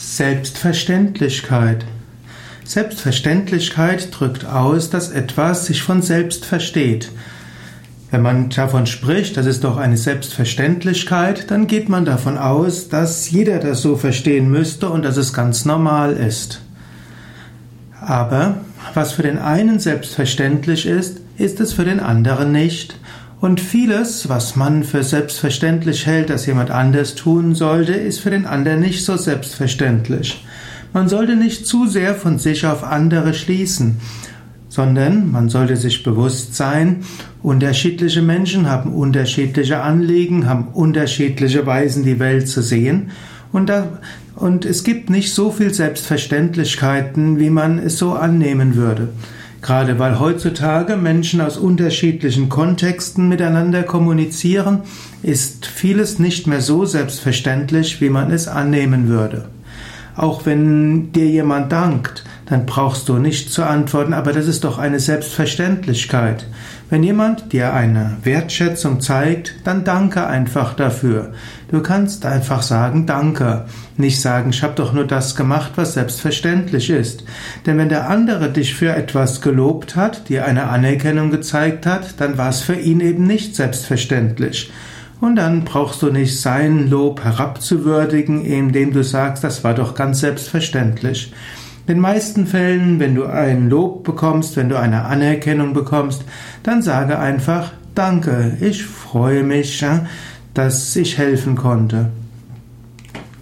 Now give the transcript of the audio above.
Selbstverständlichkeit. Selbstverständlichkeit drückt aus, dass etwas sich von selbst versteht. Wenn man davon spricht, das ist doch eine Selbstverständlichkeit, dann geht man davon aus, dass jeder das so verstehen müsste und dass es ganz normal ist. Aber was für den einen selbstverständlich ist, ist es für den anderen nicht. Und vieles, was man für selbstverständlich hält, dass jemand anders tun sollte, ist für den anderen nicht so selbstverständlich. Man sollte nicht zu sehr von sich auf andere schließen, sondern man sollte sich bewusst sein, unterschiedliche Menschen haben unterschiedliche Anliegen, haben unterschiedliche Weisen, die Welt zu sehen. Und, da, und es gibt nicht so viel Selbstverständlichkeiten, wie man es so annehmen würde. Gerade weil heutzutage Menschen aus unterschiedlichen Kontexten miteinander kommunizieren, ist vieles nicht mehr so selbstverständlich, wie man es annehmen würde. Auch wenn dir jemand dankt, dann brauchst du nicht zu antworten, aber das ist doch eine Selbstverständlichkeit. Wenn jemand dir eine Wertschätzung zeigt, dann danke einfach dafür. Du kannst einfach sagen Danke, nicht sagen, ich habe doch nur das gemacht, was selbstverständlich ist. Denn wenn der andere dich für etwas gelobt hat, dir eine Anerkennung gezeigt hat, dann war es für ihn eben nicht selbstverständlich. Und dann brauchst du nicht sein Lob herabzuwürdigen, indem du sagst, das war doch ganz selbstverständlich. In den meisten Fällen, wenn du ein Lob bekommst, wenn du eine Anerkennung bekommst, dann sage einfach Danke, ich freue mich, dass ich helfen konnte.